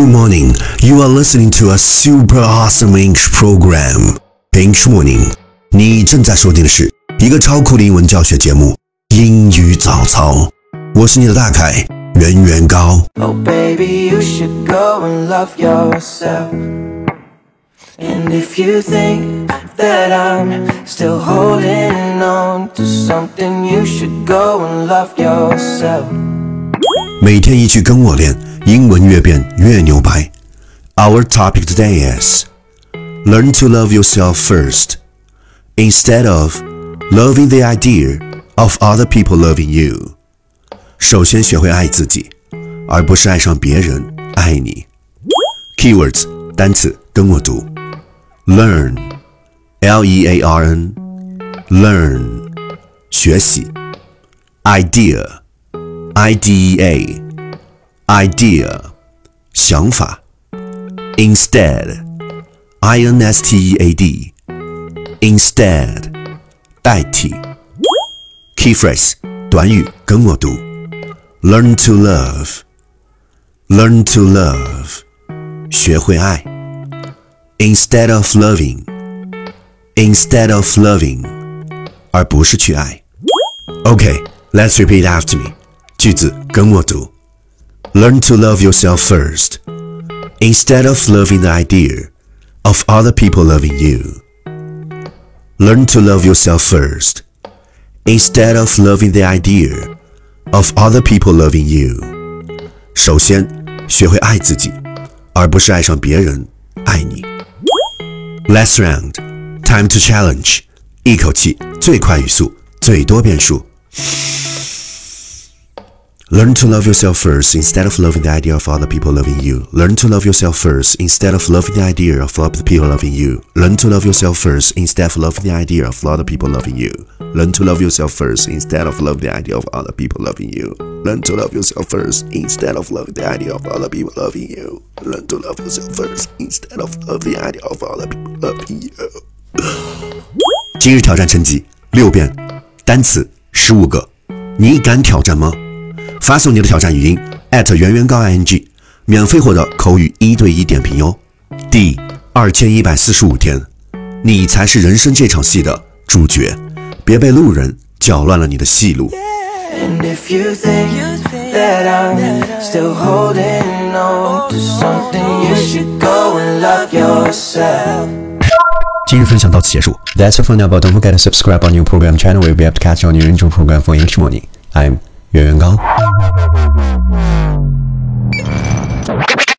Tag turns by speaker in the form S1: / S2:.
S1: Good morning. You are listening to a super awesome English program. English Morning. 你正在收听的是一个超酷的英文教学节目《英语早操》。我是你的大凯，圆圆高。
S2: Oh, baby, you should go and love yourself. And if you think that I'm still holding on to something, you should go and love yourself.
S1: 每天一句跟我练，英文越变越牛掰。Our topic today is learn to love yourself first instead of loving the idea of other people loving you。首先学会爱自己，而不是爱上别人爱你。Keywords 单词跟我读，learn，l e a r n，learn 学习，idea。idea idea 想法 instead i n s t e a d instead 代替 key phrase 短语跟我读 learn to love learn to love 学会爱 instead of loving instead of loving 而不是去爱 Okay, let's repeat after me. 句子跟我读：Learn to love yourself first, instead of loving the idea of other people loving you. Learn to love yourself first, instead of loving the idea of other people loving you. 首先，学会爱自己，而不是爱上别人爱你。Last round, time to challenge. 一口气最快语速，最多遍数。Learn to love yourself first instead of loving the idea of other people loving you. Learn to love yourself first instead of loving the idea of other people loving you. Learn to love yourself first instead of loving the idea of other people loving you. Learn to love yourself first instead of loving the idea of other people loving you. Learn to love yourself first instead of loving the idea of other people loving you. Learn to love yourself first instead of loving the idea of other people loving you. 今日挑战成绩六遍，单词十五个，你敢挑战吗？ 发送你的挑战语音艾特圆圆高 ing，免费获得口语一对一点评哟。第二千一百四十五天，你才是人生这场戏的主角，别被路人搅乱了你的戏路。
S2: And if you think that I'm still holding on to something, you should go and love yourself.
S1: 今日分享到此结束。That's it for now, but don't forget to subscribe on your program channel. We'll be able to catch you on your intro program for English morning. I'm 远远刚